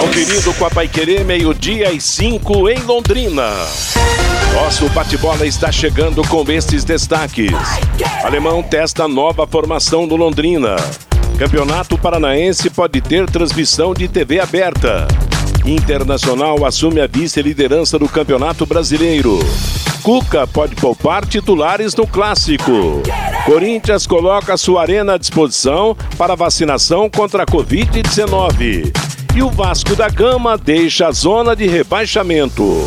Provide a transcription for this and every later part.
Conferido com a Paiquerê, meio-dia e cinco em Londrina. Nosso bate-bola está chegando com estes destaques. Alemão testa nova formação do Londrina. Campeonato Paranaense pode ter transmissão de TV aberta. Internacional assume a vice-liderança do Campeonato Brasileiro. Cuca pode poupar titulares no clássico. Corinthians coloca sua arena à disposição para vacinação contra a Covid-19. E o Vasco da Gama deixa a zona de rebaixamento.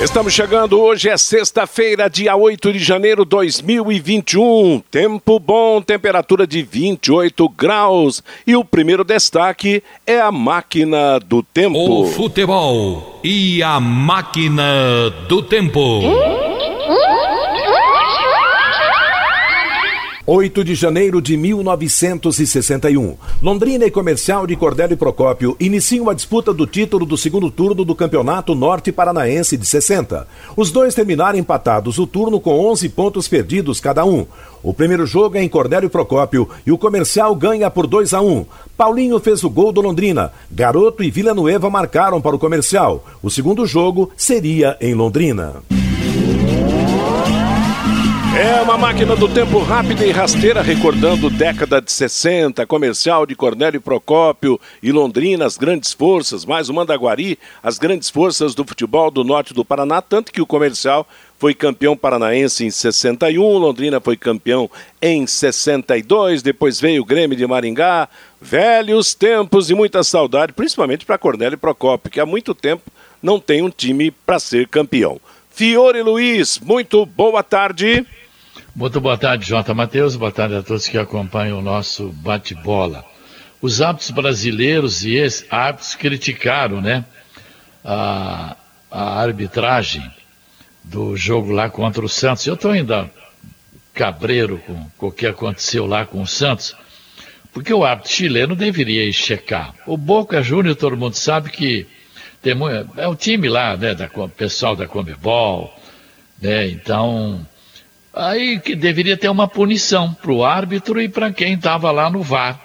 Estamos chegando, hoje é sexta-feira, dia 8 de janeiro de 2021. Tempo bom, temperatura de 28 graus. E o primeiro destaque é a máquina do tempo. O futebol e a máquina do tempo. 8 de janeiro de 1961. Londrina e Comercial de Cordélio e Procópio iniciam a disputa do título do segundo turno do Campeonato Norte Paranaense de 60. Os dois terminaram empatados o turno com 11 pontos perdidos cada um. O primeiro jogo é em Cordélio Procópio e o Comercial ganha por 2 a 1. Paulinho fez o gol do Londrina. Garoto e Villanueva marcaram para o Comercial. O segundo jogo seria em Londrina. É uma máquina do tempo rápida e rasteira, recordando década de 60, comercial de Cornélio Procópio e Londrina, as grandes forças, mais o Mandaguari, as grandes forças do futebol do norte do Paraná, tanto que o comercial foi campeão paranaense em 61, Londrina foi campeão em 62, depois veio o Grêmio de Maringá, velhos tempos e muita saudade, principalmente para Cornélio Procópio, que há muito tempo não tem um time para ser campeão. Fiore Luiz, muito boa tarde. Muito boa tarde, Jota Matheus. Boa tarde a todos que acompanham o nosso bate-bola. Os árbitros brasileiros e ex-árbitros criticaram, né, a, a, arbitragem do jogo lá contra o Santos. Eu estou ainda cabreiro com, com o que aconteceu lá com o Santos, porque o árbitro chileno deveria checar. O Boca Júnior, todo mundo sabe que tem, é o time lá, né, da pessoal da Comebol, né, então Aí que deveria ter uma punição para o árbitro e para quem estava lá no VAR.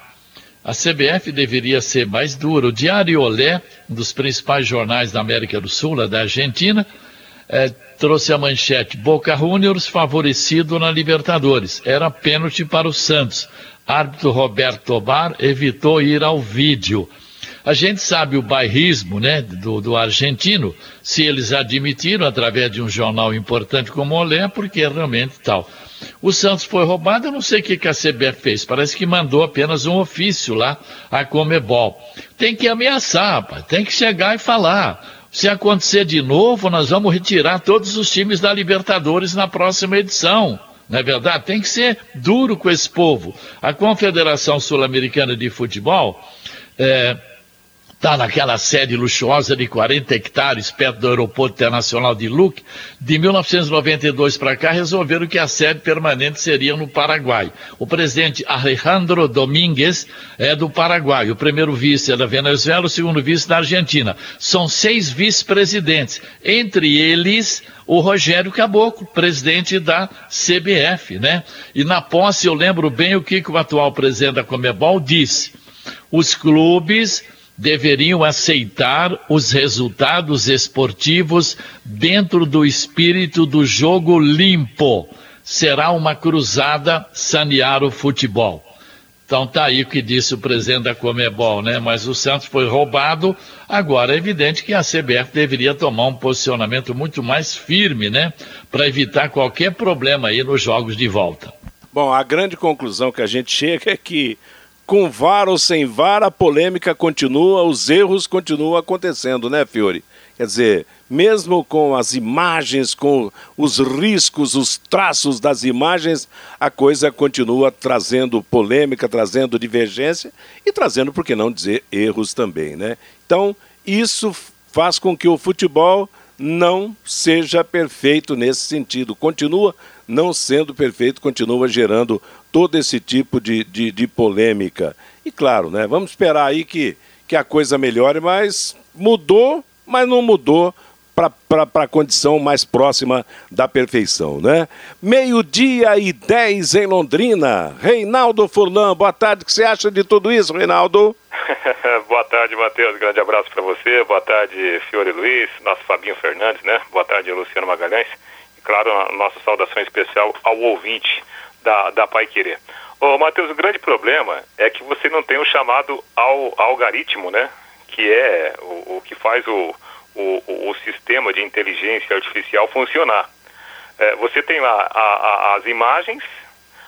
A CBF deveria ser mais dura. O Diário Olé, um dos principais jornais da América do Sul, da Argentina, é, trouxe a manchete: Boca Juniors favorecido na Libertadores. Era pênalti para o Santos. Árbitro Roberto Tobar evitou ir ao vídeo. A gente sabe o bairrismo né, do, do, argentino, se eles admitiram através de um jornal importante como o Olé, porque é realmente tal. O Santos foi roubado, eu não sei o que, que a CBF fez, parece que mandou apenas um ofício lá à Comebol. Tem que ameaçar, tem que chegar e falar. Se acontecer de novo, nós vamos retirar todos os times da Libertadores na próxima edição. Não é verdade? Tem que ser duro com esse povo. A Confederação Sul-Americana de Futebol é, está naquela sede luxuosa de 40 hectares perto do aeroporto internacional de Luque, de 1992 para cá resolveram que a sede permanente seria no Paraguai. O presidente Alejandro Domingues é do Paraguai, o primeiro vice é da Venezuela, o segundo vice da Argentina. São seis vice-presidentes, entre eles o Rogério Caboclo, presidente da CBF, né? E na posse eu lembro bem o que, que o atual presidente da Comebol disse. Os clubes deveriam aceitar os resultados esportivos dentro do espírito do jogo limpo. Será uma cruzada sanear o futebol. Então tá aí o que disse o presidente da Comebol, né? Mas o Santos foi roubado. Agora é evidente que a CBF deveria tomar um posicionamento muito mais firme, né? Para evitar qualquer problema aí nos jogos de volta. Bom, a grande conclusão que a gente chega é que com VAR ou sem VAR a polêmica continua, os erros continuam acontecendo, né, Fiore? Quer dizer, mesmo com as imagens, com os riscos, os traços das imagens, a coisa continua trazendo polêmica, trazendo divergência e trazendo, por que não dizer, erros também, né? Então, isso faz com que o futebol não seja perfeito nesse sentido. Continua não sendo perfeito, continua gerando todo esse tipo de, de, de polêmica. E claro, né, vamos esperar aí que, que a coisa melhore, mas mudou, mas não mudou para a condição mais próxima da perfeição, né? Meio-dia e 10 em Londrina. Reinaldo Furlan, boa tarde. O que você acha de tudo isso, Reinaldo? boa tarde, Matheus. Grande abraço para você. Boa tarde, Fiore Luiz, nosso Fabinho Fernandes, né? Boa tarde, Luciano Magalhães. Claro, a nossa saudação especial ao ouvinte da, da Pai Querer. Ô, Matheus, o grande problema é que você não tem o chamado al, algoritmo, né? Que é o, o que faz o, o, o, sistema de inteligência artificial funcionar. É, você tem lá a, a, as imagens,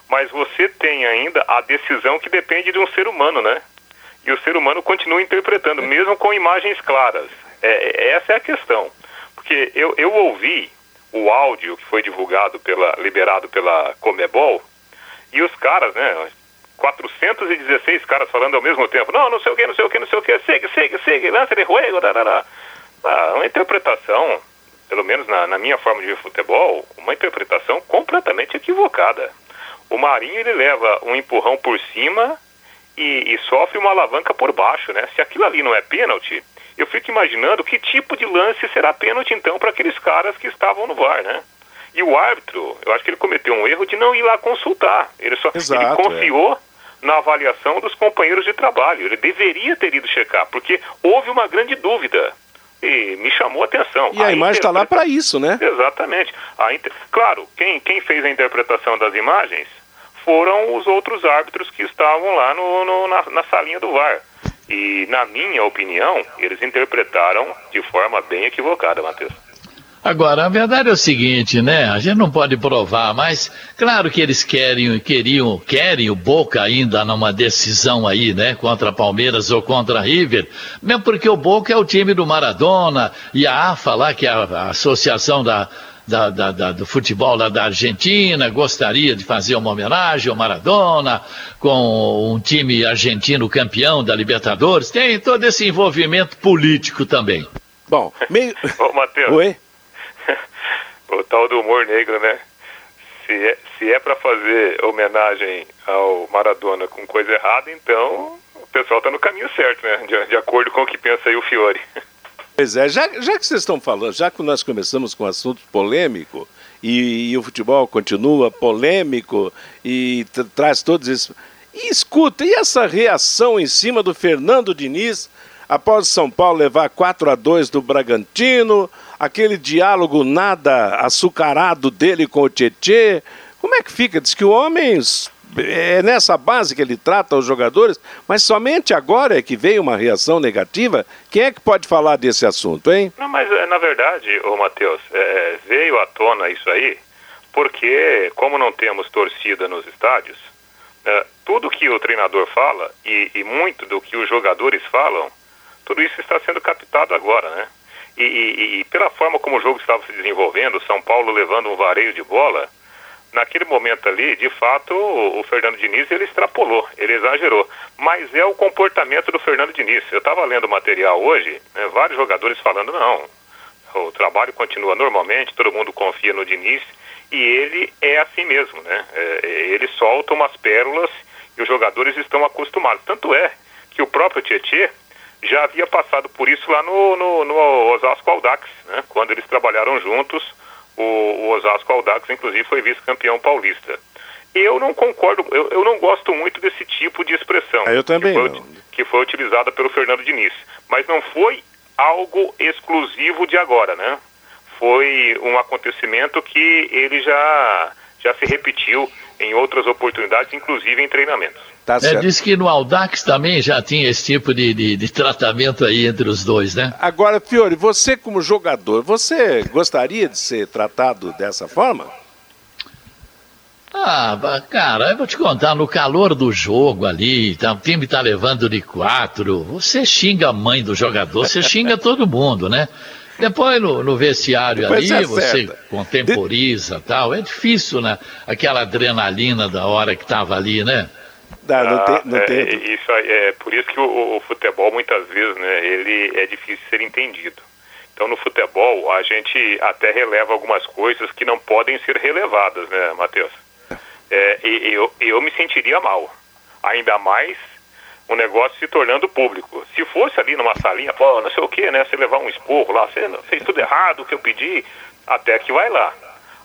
mas você tem ainda a decisão que depende de um ser humano, né? E o ser humano continua interpretando, mesmo com imagens claras. É, essa é a questão. Porque eu, eu ouvi o áudio que foi divulgado pela liberado pela Comebol e os caras, né, 416 caras falando ao mesmo tempo. Não, não sei o que, não sei o que, não sei o que. Segue, segue, segue, lança de juego, darará. Ah, uma interpretação, pelo menos na, na, minha forma de ver futebol, uma interpretação completamente equivocada. O Marinho ele leva um empurrão por cima e, e sofre uma alavanca por baixo, né? Se aquilo ali não é pênalti, eu fico imaginando que tipo de lance será pênalti então para aqueles caras que estavam no VAR, né? E o árbitro, eu acho que ele cometeu um erro de não ir lá consultar. Ele só Exato, ele confiou é. na avaliação dos companheiros de trabalho. Ele deveria ter ido checar, porque houve uma grande dúvida. E me chamou a atenção. E a, a imagem está lá para isso, né? Exatamente. Inter... Claro, quem, quem fez a interpretação das imagens foram os outros árbitros que estavam lá no, no na, na salinha do VAR. E, na minha opinião, eles interpretaram de forma bem equivocada, Matheus. Agora, a verdade é o seguinte, né? A gente não pode provar, mas claro que eles querem, queriam, querem o Boca ainda numa decisão aí, né? Contra Palmeiras ou contra River, mesmo porque o Boca é o time do Maradona e a AFA lá, que é a Associação da, da, da, da, do futebol lá da Argentina, gostaria de fazer uma homenagem ao Maradona, com um time argentino campeão da Libertadores. Tem todo esse envolvimento político também. Bom, meio. Ô, Matheus. Oi? o tal do humor negro, né? Se é, se é para fazer homenagem ao Maradona com coisa errada, então o pessoal está no caminho certo, né? De, de acordo com o que pensa aí o Fiore. Pois é, já, já que vocês estão falando, já que nós começamos com assunto polêmico, e, e o futebol continua polêmico e traz todos esses. E escuta, e essa reação em cima do Fernando Diniz após São Paulo levar 4 a 2 do Bragantino, aquele diálogo nada açucarado dele com o Tietê. Como é que fica? Diz que o homem é nessa base que ele trata os jogadores, mas somente agora é que veio uma reação negativa. Quem é que pode falar desse assunto, hein? Não, mas é, na verdade, ô Matheus, é, veio à tona isso aí, porque como não temos torcida nos estádios, é, tudo que o treinador fala e, e, muito do que os jogadores falam, tudo isso está sendo captado agora, né? E, e, e pela forma como o jogo estava se desenvolvendo, São Paulo levando um vareio de bola, naquele momento ali, de fato, o, Fernando Diniz ele extrapolou, ele exagerou. Mas é o comportamento do Fernando Diniz. Eu estava lendo material hoje, né, vários jogadores falando, não, o trabalho continua normalmente, todo mundo confia no Diniz, e ele é assim mesmo, né? É ele solta umas pérolas e os jogadores estão acostumados. Tanto é que o próprio Tietê já havia passado por isso lá no, no, no Osasco Aldax, né? Quando eles trabalharam juntos o, o Osasco Aldax, inclusive, foi vice-campeão paulista. Eu não concordo, eu, eu não gosto muito desse tipo de expressão. É, eu também que foi, não. que foi utilizada pelo Fernando Diniz. Mas não foi algo exclusivo de agora, né? Foi um acontecimento que ele já, já se repetiu em outras oportunidades, inclusive em treinamentos. Tá é, diz que no Audax também já tinha esse tipo de, de, de, tratamento aí entre os dois, né? Agora, Fiore, você como jogador, você gostaria de ser tratado dessa forma? Ah, cara, eu vou te contar, no calor do jogo ali, tá, o time tá levando de quatro, você xinga a mãe do jogador, você xinga todo mundo, né? Depois no, no vestiário Depois ali, você contemporiza de... tal. É difícil, né? Aquela adrenalina da hora que tava ali, né? Dá, não tem, não tem... É, isso é por isso que o, o, futebol muitas vezes, né? Ele é difícil de ser entendido. Então no futebol a gente até releva algumas coisas que não podem ser relevadas, né, Matheus? É, e eu, eu me sentiria mal. Ainda mais o negócio se tornando público. Se fosse ali numa salinha, pô, não sei o que, né? Você levar um esporro lá, você fez tudo errado, o que eu pedi, até que vai lá.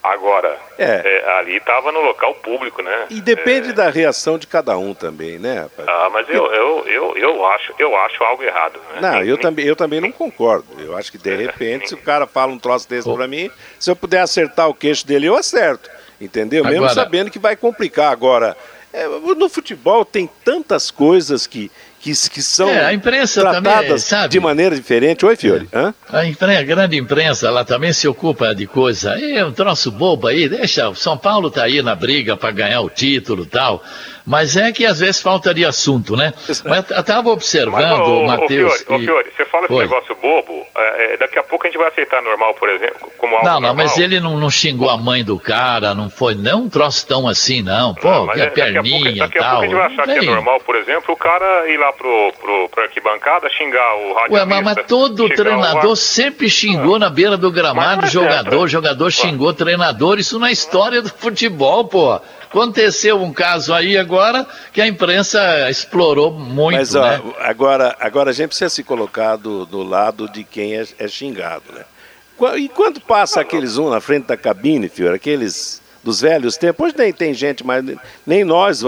Agora, é. É, ali estava no local público, né? E depende é... da reação de cada um também, né, rapaz? Ah, mas eu, eu, eu, eu, acho, eu acho algo errado. Né? Não, eu, também, eu também não concordo. Eu acho que de repente, se o cara fala um troço desse para mim, se eu puder acertar o queixo dele, eu acerto. Entendeu? Agora... Mesmo sabendo que vai complicar. Agora, é, no futebol tem tantas coisas que, que, que são é, a imprensa tratadas também, de maneira diferente. Oi, Fiore. É. A, imprensa, a grande imprensa, ela também se ocupa de coisa. É um troço bobo aí, deixa. O São Paulo tá aí na briga para ganhar o título e tal. Mas é que às vezes falta de assunto, né? Mas eu estava observando, o Matheus. Ô, Fiore, você fala esse Oi. negócio bobo, é, é, daqui a pouco a gente vai aceitar normal, por exemplo, como algo Não, não, mas ele não, não, xingou a mãe do cara, não foi não um troço tão assim, não. Pô, não, que é, perninha e tal. Daqui a pouco a gente vai achar que é normal, por exemplo, o cara ir lá pro, pro, pro arquibancada xingar o rádio. Ué, mas, mas todo treinador o... sempre xingou ah. na beira do gramado jogador, jogador xingou treinador, isso na história do futebol, pô. Aconteceu um caso aí agora que a imprensa explorou muito. Mas ó, né? agora, agora a gente precisa se colocar do, do lado de quem é, é xingado, né? E quando passa aqueles um na frente da cabine, filho, aqueles dos velhos tempos, hoje nem tem gente, mas nem nós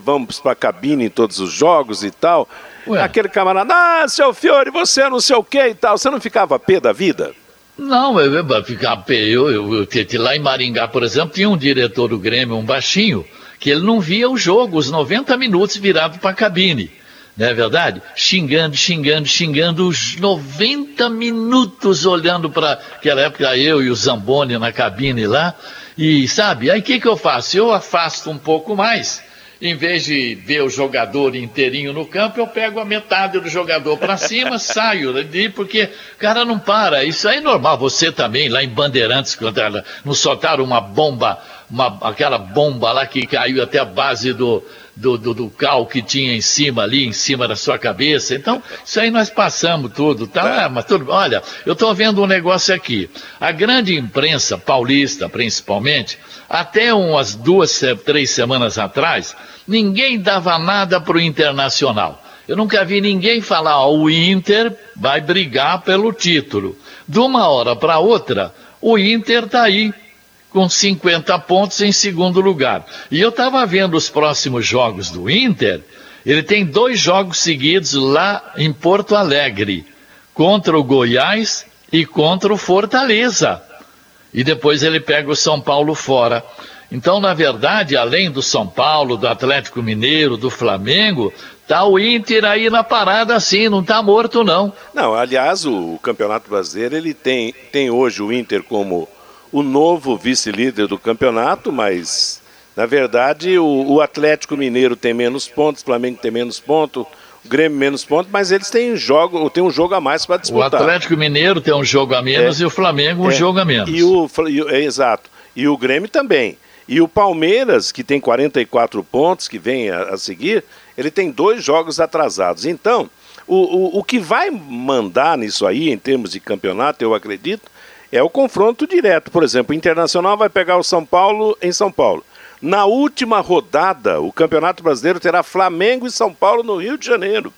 vamos para a cabine em todos os jogos e tal. Ué. Aquele camarada, ah, seu Fiore, você não sei o que e tal. Você não ficava pé da vida? Não, eu, eu, eu, eu, lá em Maringá, por exemplo, tinha um diretor do Grêmio, um baixinho, que ele não via o jogo, os 90 minutos virado para a cabine. Não é verdade? Xingando, xingando, xingando, os 90 minutos olhando para aquela época, eu e o Zamboni na cabine lá. E sabe, aí o que, que eu faço? Eu afasto um pouco mais em vez de ver o jogador inteirinho no campo, eu pego a metade do jogador para cima, saio ali, porque o cara não para. Isso aí é normal. Você também, lá em Bandeirantes, não soltaram uma bomba, uma, aquela bomba lá que caiu até a base do, do, do, do, cal que tinha em cima ali, em cima da sua cabeça. Então, isso aí nós passamos tudo, tá? É. Mas tudo, olha, eu estou vendo um negócio aqui. A grande imprensa paulista, principalmente, até umas duas, três semanas atrás, ninguém dava nada para o Internacional. Eu nunca vi ninguém falar, ó, o Inter vai brigar pelo título. De uma hora para outra, o Inter está aí, com 50 pontos em segundo lugar. E eu estava vendo os próximos jogos do Inter, ele tem dois jogos seguidos lá em Porto Alegre, contra o Goiás e contra o Fortaleza e depois ele pega o São Paulo fora. Então, na verdade, além do São Paulo, do Atlético Mineiro, do Flamengo, tá o Inter aí na parada assim, não tá morto não. Não, aliás, o, Campeonato Brasileiro, ele tem, tem hoje o Inter como o novo vice-líder do campeonato, mas na verdade o, o Atlético Mineiro tem menos pontos, o Flamengo tem menos pontos, o Grêmio menos pontos, mas eles têm, jogo, têm um jogo a mais para disputar. O Atlético Mineiro tem um jogo a menos é, e o Flamengo um é, jogo a menos. E o, é, exato. E o Grêmio também. E o Palmeiras, que tem 44 pontos, que vem a, a seguir, ele tem dois jogos atrasados. Então, o, o, o que vai mandar nisso aí, em termos de campeonato, eu acredito, é o confronto direto. Por exemplo, o Internacional vai pegar o São Paulo em São Paulo. Na última rodada, o Campeonato Brasileiro terá Flamengo e São Paulo no Rio de Janeiro.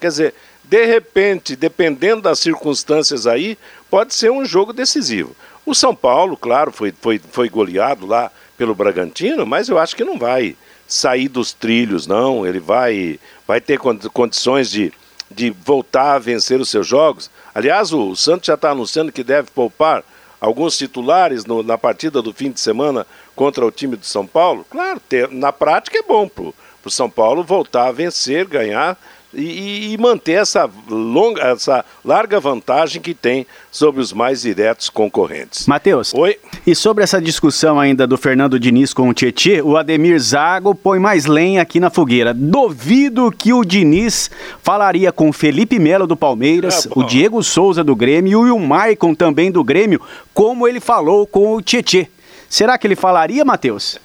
Quer dizer, de repente, dependendo das circunstâncias aí, pode ser um jogo decisivo. O São Paulo, claro, foi, foi, foi goleado lá pelo Bragantino, mas eu acho que não vai sair dos trilhos, não. Ele vai, vai ter condições de, de voltar a vencer os seus jogos. Aliás, o Santos já está anunciando que deve poupar alguns titulares no, na partida do fim de semana contra o time do São Paulo, claro, ter, na prática é bom para o São Paulo voltar a vencer, ganhar e, e, manter essa, longa, essa larga vantagem que tem sobre os mais diretos concorrentes. Matheus, Oi? e sobre essa discussão ainda do Fernando Diniz com o Tietê, o Ademir Zago põe mais lenha aqui na fogueira. Duvido que o Diniz falaria com o Felipe Melo do Palmeiras, é o Diego Souza do Grêmio e o Maicon também do Grêmio, como ele falou com o Tietê. Será que ele falaria, Matheus?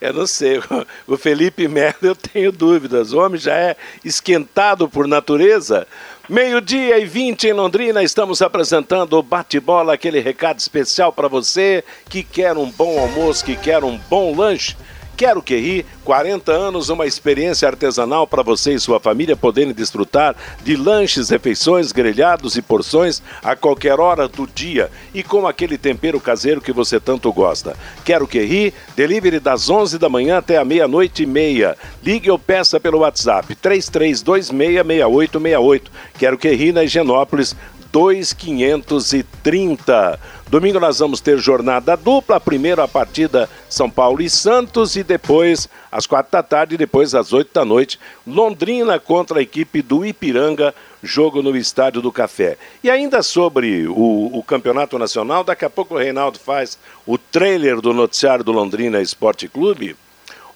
Eu não sei. O Felipe Melo, eu tenho dúvidas. O homem já é esquentado por natureza. Meio-dia e 20 em Londrina, estamos apresentando o bate-bola, aquele recado especial para você que quer um bom almoço, que quer um bom lanche. Quero que ri, 40 anos, uma experiência artesanal para você e sua família poderem desfrutar de lanches, refeições, grelhados e porções a qualquer hora do dia e com aquele tempero caseiro que você tanto gosta. Quero que ri, delivery das 11 da manhã até a meia-noite e meia. Ligue ou peça pelo WhatsApp 33266868. Quero que ri na Higienópolis 2530. Domingo nós vamos ter jornada dupla, primeiro a partida São Paulo e Santos e depois às quatro da tarde e depois às oito da noite, Londrina contra a equipe do Ipiranga, jogo no Estádio do Café. E ainda sobre o, o Campeonato Nacional, daqui a pouco o Reinaldo faz o trailer do noticiário do Londrina Esporte Clube.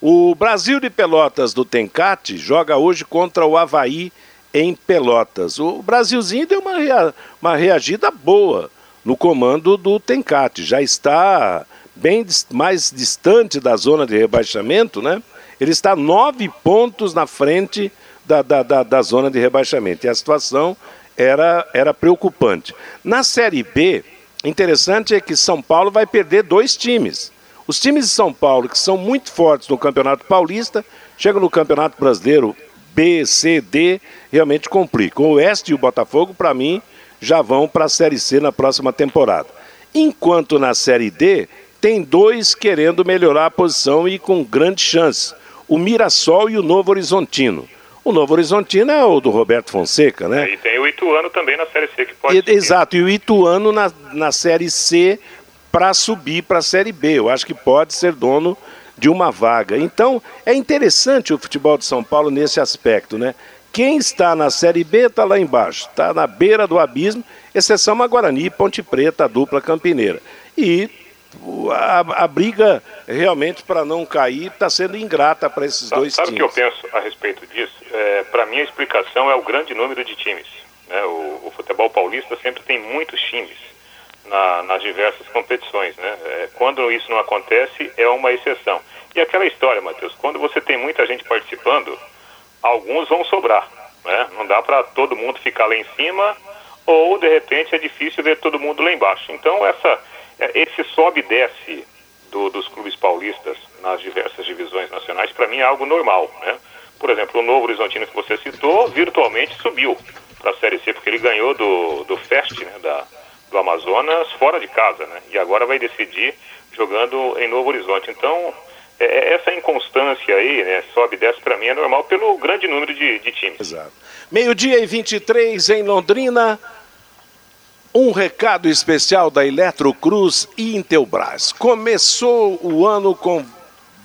O Brasil de Pelotas do Tencate joga hoje contra o Havaí em Pelotas. O Brasilzinho deu uma, rea, uma reagida boa no comando do Tencate. Já está bem mais distante da zona de rebaixamento, né? Ele está nove pontos na frente da, da, da, da zona de rebaixamento. E a situação era, era preocupante. Na Série B, interessante é que São Paulo vai perder dois times. Os times de São Paulo, que são muito fortes no Campeonato Paulista, chegam no Campeonato Brasileiro B, C, D, realmente complicam. O Oeste e o Botafogo, para mim, já vão para a Série C na próxima temporada. Enquanto na Série D, tem dois querendo melhorar a posição e com grande chance: o Mirassol e o Novo Horizontino. O Novo Horizontino é o do Roberto Fonseca, né? E tem o Ituano também na Série C que pode. E, exato, e o Ituano na, na Série C para subir para a Série B. Eu acho que pode ser dono de uma vaga. Então, é interessante o futebol de São Paulo nesse aspecto, né? Quem está na Série B está lá embaixo, está na beira do abismo, exceção a Guarani Ponte Preta, a dupla campineira. E a, a briga realmente para não cair está sendo ingrata para esses sabe, dois sabe times. Sabe o que eu penso a respeito disso? É, para mim a explicação é o grande número de times. Né? O, o futebol paulista sempre tem muitos times na, nas diversas competições. Né? É, quando isso não acontece, é uma exceção. E aquela história, Matheus, quando você tem muita gente participando, alguns vão sobrar. Né? Não dá para todo mundo ficar lá em cima, ou de repente é difícil ver todo mundo lá embaixo. Então, essa, esse sobe e desce do, dos clubes paulistas nas diversas divisões nacionais, para mim é algo normal. Né? Por exemplo, o Novo Horizontino que você citou, virtualmente subiu para a Série C, porque ele ganhou do, do Fest, né, da, do Amazonas, fora de casa, né? e agora vai decidir jogando em Novo Horizonte. Então, é, essa inconstância aí, né, sobe e desce, para mim é normal pelo grande número de, de times. Exato. Meio-dia e 23 em Londrina. Um recado especial da Eletrocruz e Intelbras. Começou o ano com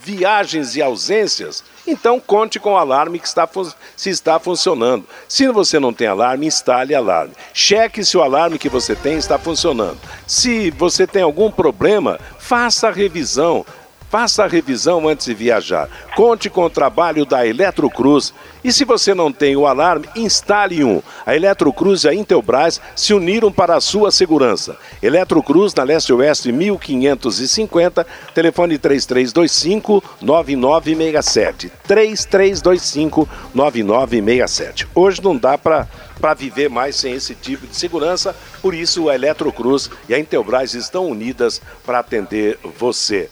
viagens e ausências, então conte com o alarme que está, se está funcionando. Se você não tem alarme, instale alarme. Cheque se o alarme que você tem está funcionando. Se você tem algum problema, faça a revisão. Faça a revisão antes de viajar. Conte com o trabalho da Eletrocruz. E se você não tem o alarme, instale um. A Eletrocruz e a Intelbras se uniram para a sua segurança. Eletrocruz, na Leste Oeste 1550, telefone 3325-9967. 3325-9967. Hoje não dá para para viver mais sem esse tipo de segurança. Por isso, a Eletrocruz e a Intelbras estão unidas para atender você.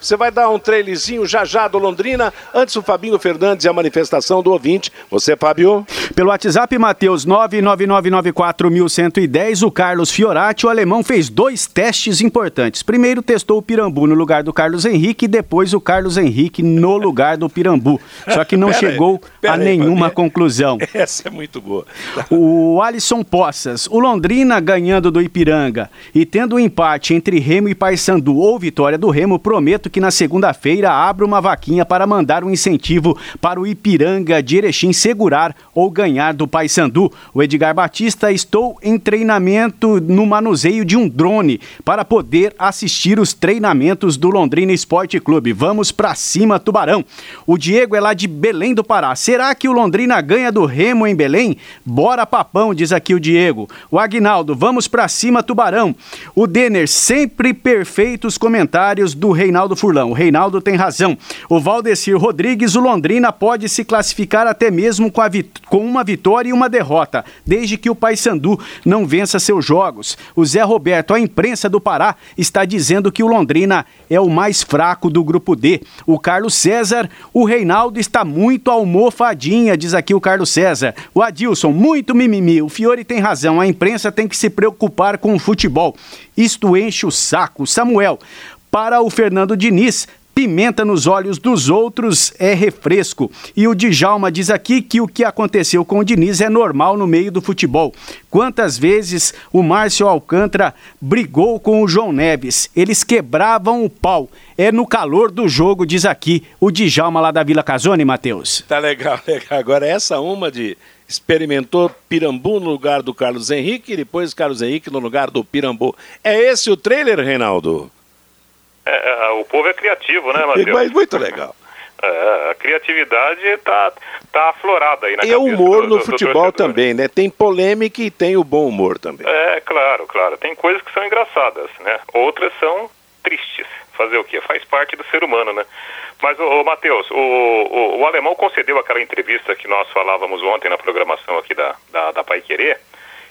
Você vai dar um trailerzinho já já do Londrina. Antes o Fabinho Fernandes e a manifestação do ouvinte. Você, Fábio? Pelo WhatsApp, Matheus 99994110, o Carlos Fiorati, o alemão, fez dois testes importantes. Primeiro testou o Pirambu no lugar do Carlos Henrique e depois o Carlos Henrique no lugar do Pirambu. Só que não chegou aí, a nenhuma aí. conclusão. Essa é muito boa. O Alisson Poças, o Londrina ganhando do Ipiranga e tendo um empate entre Remo e Paysandu ou vitória do Remo, prometo que na segunda-feira abra uma vaquinha para mandar um incentivo para o Ipiranga de Erechim segurar ou ganhar do Paysandu. O Edgar Batista, estou em treinamento no manuseio de um drone para poder assistir os treinamentos do Londrina Esporte Clube. Vamos para cima, Tubarão. O Diego é lá de Belém do Pará. Será que o Londrina ganha do Remo em Belém? Bora papão, diz aqui o Diego. O Agnaldo, vamos para cima, Tubarão. O Denner, sempre perfeitos comentários do Reinaldo Furlão. O Reinaldo tem razão. O Valdecir Rodrigues, o Londrina pode se classificar até mesmo com, com uma vitória e uma derrota, desde que o Paysandu não vença seus jogos. O Zé Roberto, a imprensa do Pará, está dizendo que o Londrina é o mais fraco do grupo D. O Carlos César, o Reinaldo está muito almofadinha, diz aqui o Carlos César. O Adilson, muito mimimi. O Fiore tem razão, a imprensa tem que se preocupar com o futebol. Isto enche o saco. Samuel, para o Fernando Diniz, Pimenta nos olhos dos outros é refresco. E o Djalma diz aqui que o que aconteceu com o Diniz é normal no meio do futebol. Quantas vezes o Márcio Alcântara brigou com o João Neves? Eles quebravam o pau. É no calor do jogo, diz aqui o Djalma lá da Vila Casone, Matheus. Tá legal, legal. Agora essa uma de experimentou Pirambu no lugar do Carlos Henrique e depois Carlos Henrique no lugar do Pirambu. É esse o trailer, Reinaldo? É, é, o povo é criativo, né, Matheus? Mas muito legal. É, a criatividade está tá aflorada aí na E o humor do, no do, futebol do também, né? Tem polêmica e tem o bom humor também. É, claro, claro. Tem coisas que são engraçadas, né? Outras são tristes. Fazer o quê? Faz parte do ser humano, né? Mas, ô Matheus, o, o, o, alemão concedeu aquela entrevista que nós falávamos ontem na programação aqui da, da, da Pai Querer,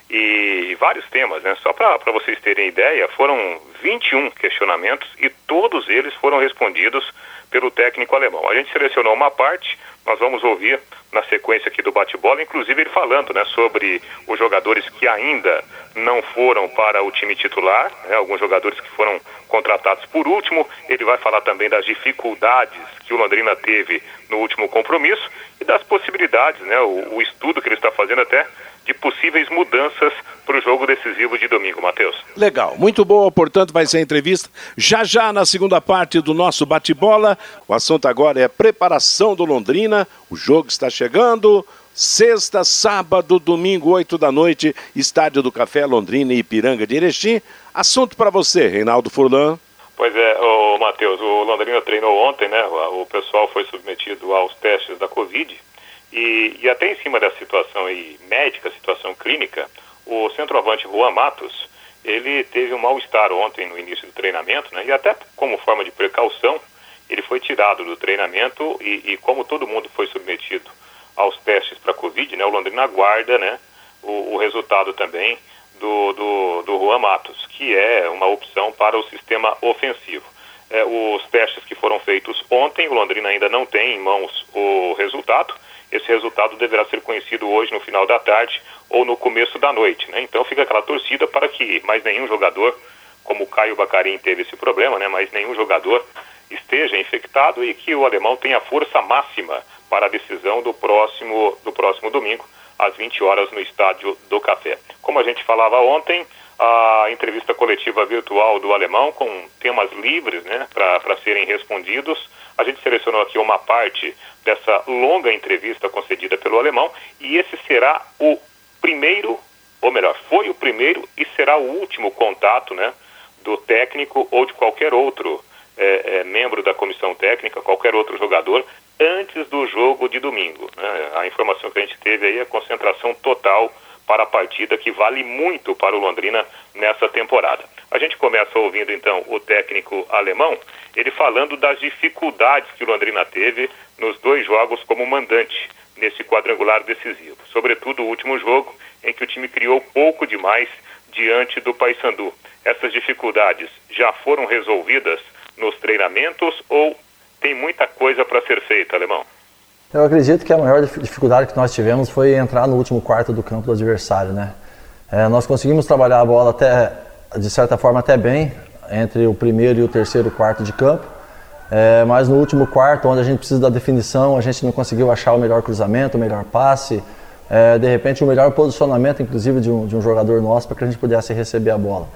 e vários temas, né? Só para vocês terem ideia, foram 21 questionamentos e todos eles foram respondidos pelo técnico alemão. A gente selecionou uma parte, nós vamos ouvir na sequência aqui do bate-bola, inclusive ele falando né, sobre os jogadores que ainda não foram para o time titular, né, alguns jogadores que foram contratados por último. Ele vai falar também das dificuldades que o Londrina teve no último compromisso e das possibilidades, né, o, o estudo que ele está fazendo até de possíveis mudanças para o jogo decisivo de domingo, Matheus. Legal, muito boa, portanto, vai ser a entrevista já já na segunda parte do nosso bate-bola. O assunto agora é preparação do Londrina, o jogo está chegando. Sexta, sábado, domingo, 8 da noite, Estádio do Café, Londrina e Ipiranga de Erechim. Assunto para você, Reinaldo Furlan. Pois é, o Matheus, o Londrina treinou ontem, né? O pessoal foi submetido aos testes da Covid e, e até em cima dessa situação aí, médica, situação clínica, o centroavante Juan Matos, ele teve um mal-estar ontem no início do treinamento, né? E até como forma de precaução, ele foi tirado do treinamento e, e como todo mundo foi submetido aos testes para Covid, né? O Londrina aguarda, né? O, o resultado também do, do, do Juan Matos, que é uma opção para o sistema ofensivo. É, os testes que foram feitos ontem, o Londrina ainda não tem em mãos o resultado, esse resultado deverá ser conhecido hoje no final da tarde ou no começo da noite. Né? Então fica aquela torcida para que mais nenhum jogador, como o Caio Bacarim teve esse problema, né? mas nenhum jogador esteja infectado e que o alemão tenha força máxima para a decisão do próximo, do próximo domingo, às 20 horas, no Estádio do Café. Como a gente falava ontem, a entrevista coletiva virtual do alemão com temas livres né, para serem respondidos. A gente selecionou aqui uma parte dessa longa entrevista concedida pelo alemão e esse será o primeiro, ou melhor, foi o primeiro e será o último contato né, do técnico ou de qualquer outro é, é, membro da comissão técnica, qualquer outro jogador, antes do jogo de domingo. Né? A informação que a gente teve aí é concentração total para a partida que vale muito para o Londrina nessa temporada. A gente começa ouvindo então o técnico alemão, ele falando das dificuldades que o Londrina teve nos dois jogos como mandante nesse quadrangular decisivo, sobretudo o último jogo em que o time criou pouco demais diante do Paysandu. Essas dificuldades já foram resolvidas nos treinamentos ou tem muita coisa para ser feita, alemão? Eu acredito que a maior dificuldade que nós tivemos foi entrar no último quarto do campo do adversário, né? É, nós conseguimos trabalhar a bola até, de certa forma, até bem entre o primeiro e o terceiro quarto de campo, é, mas no último quarto, onde a gente precisa da definição, a gente não conseguiu achar o melhor cruzamento, o melhor passe, é, de repente o melhor posicionamento, inclusive, de um, de um jogador nosso para que a gente pudesse receber a bola.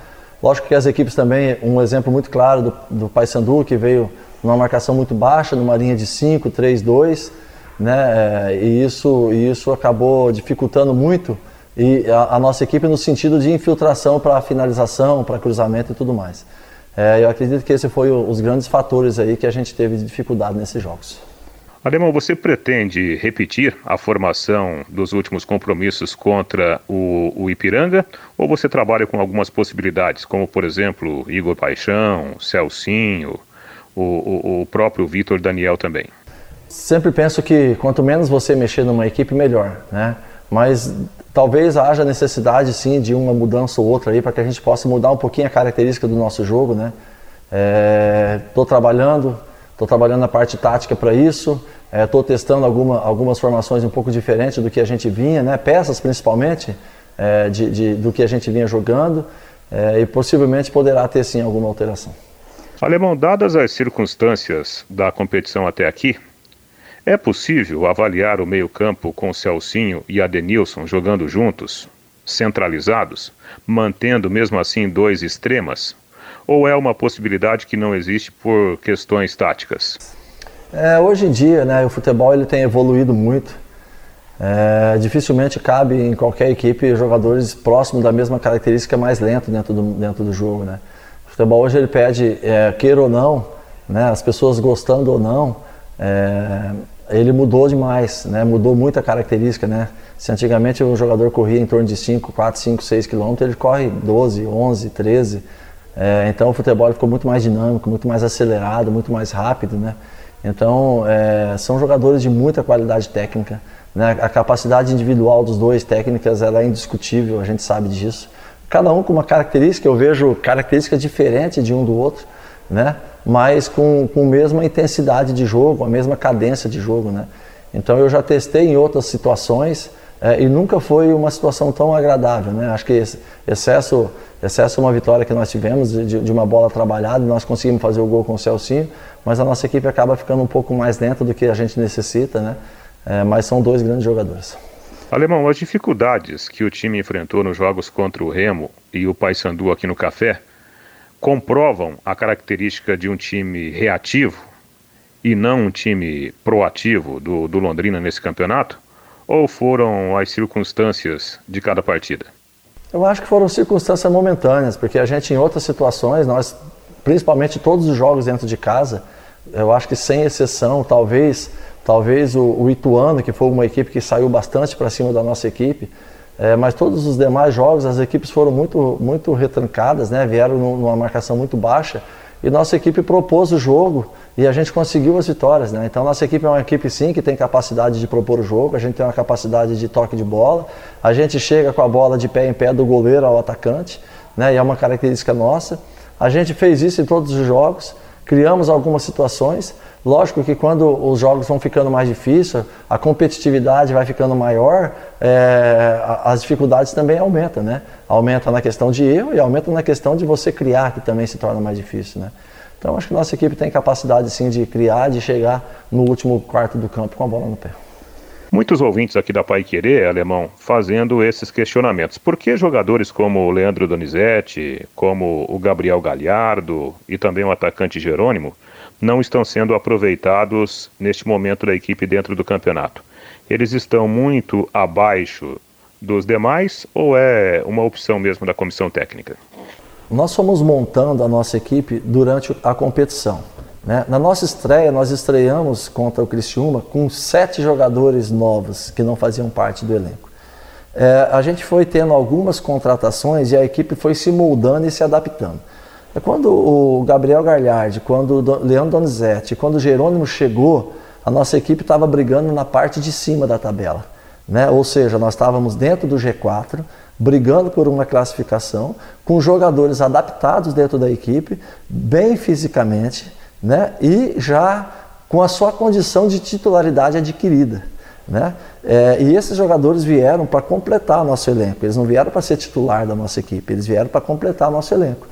Lógico que as equipes também, um exemplo muito claro do, do Paysandu, que veio numa marcação muito baixa, numa linha de 5, 3, 2, né? E isso, isso acabou dificultando muito e a, a nossa equipe no sentido de infiltração para finalização, para cruzamento e tudo mais. É, eu acredito que esse foi o, os grandes fatores aí que a gente teve de dificuldade nesses jogos. Alemão, você pretende repetir a formação dos últimos compromissos contra o, o, Ipiranga ou você trabalha com algumas possibilidades, como por exemplo Igor Paixão, Celcinho, o, o, o próprio Vitor Daniel também? Sempre penso que quanto menos você mexer numa equipe, melhor, né? Mas talvez haja necessidade sim de uma mudança ou outra aí para que a gente possa mudar um pouquinho a característica do nosso jogo, né? Estou é, trabalhando, estou trabalhando na parte tática para isso, estou é, testando alguma, algumas formações um pouco diferentes do que a gente vinha, né? Peças principalmente é, de, de, do que a gente vinha jogando é, e possivelmente poderá ter sim alguma alteração. Alemão, dadas as circunstâncias da competição até aqui, é possível avaliar o meio-campo com Celcinho e Adenilson jogando juntos, centralizados, mantendo mesmo assim dois extremas? Ou é uma possibilidade que não existe por questões táticas? É, hoje em dia, né, o futebol ele tem evoluído muito. É, dificilmente cabe em qualquer equipe jogadores próximos da mesma característica mais lento dentro do, dentro do jogo, né? O futebol hoje ele pede, é, queira ou não, né, as pessoas gostando ou não, é, ele mudou demais, né, mudou muita característica. Né? Se antigamente o jogador corria em torno de 5, 4, 5, 6 quilômetros, ele corre 12, 11, 13. É, então o futebol ficou muito mais dinâmico, muito mais acelerado, muito mais rápido. Né? Então é, são jogadores de muita qualidade técnica. Né? A capacidade individual dos dois técnicas ela é indiscutível, a gente sabe disso cada um com uma característica, eu vejo características diferentes de um do outro, né? Mas com, com a mesma intensidade de jogo, a mesma cadência de jogo. Né? Então eu já testei em outras situações é, e nunca foi uma situação tão agradável. Né? Acho que excesso, excesso uma vitória que nós tivemos de, de uma bola trabalhada, nós conseguimos fazer o gol com o Celcinho, mas a nossa equipe acaba ficando um pouco mais lenta do que a gente necessita, né? É, mas são dois grandes jogadores. Alemão, as dificuldades que o time enfrentou nos jogos contra o Remo e o Paysandu aqui no Café comprovam a característica de um time reativo e não um time proativo do, do Londrina nesse campeonato? Ou foram as circunstâncias de cada partida? Eu acho que foram circunstâncias momentâneas, porque a gente em outras situações, nós, principalmente todos os jogos dentro de casa, eu acho que sem exceção, talvez Talvez o, o Ituano, que foi uma equipe que saiu bastante para cima da nossa equipe, é, mas todos os demais jogos as equipes foram muito, muito retrancadas, né? vieram numa marcação muito baixa e nossa equipe propôs o jogo e a gente conseguiu as vitórias. Né? Então nossa equipe é uma equipe sim que tem capacidade de propor o jogo, a gente tem uma capacidade de toque de bola, a gente chega com a bola de pé em pé do goleiro ao atacante, né? e é uma característica nossa. A gente fez isso em todos os jogos, criamos algumas situações, Lógico que quando os jogos vão ficando mais difíceis, a competitividade vai ficando maior, é, as dificuldades também aumentam, né? Aumenta na questão de erro e aumenta na questão de você criar, que também se torna mais difícil, né? Então acho que nossa equipe tem capacidade sim de criar, de chegar no último quarto do campo com a bola no pé. Muitos ouvintes aqui da Pai Querer, alemão, fazendo esses questionamentos. Por que jogadores como o Leandro Donizete, como o Gabriel Galhardo e também o atacante Jerônimo não estão sendo aproveitados neste momento da equipe dentro do campeonato. Eles estão muito abaixo dos demais ou é uma opção mesmo da comissão técnica? Nós fomos montando a nossa equipe durante a competição. Né? Na nossa estreia, nós estreamos contra o Criciúma com sete jogadores novos que não faziam parte do elenco. É, a gente foi tendo algumas contratações e a equipe foi se moldando e se adaptando. É quando o Gabriel Garliardi, quando o Leandro Donizete, quando o Jerônimo chegou, a nossa equipe estava brigando na parte de cima da tabela. Né? Ou seja, nós estávamos dentro do G4, brigando por uma classificação, com jogadores adaptados dentro da equipe, bem fisicamente, né? e já com a sua condição de titularidade adquirida. Né? É, e esses jogadores vieram para completar o nosso elenco, eles não vieram para ser titular da nossa equipe, eles vieram para completar o nosso elenco.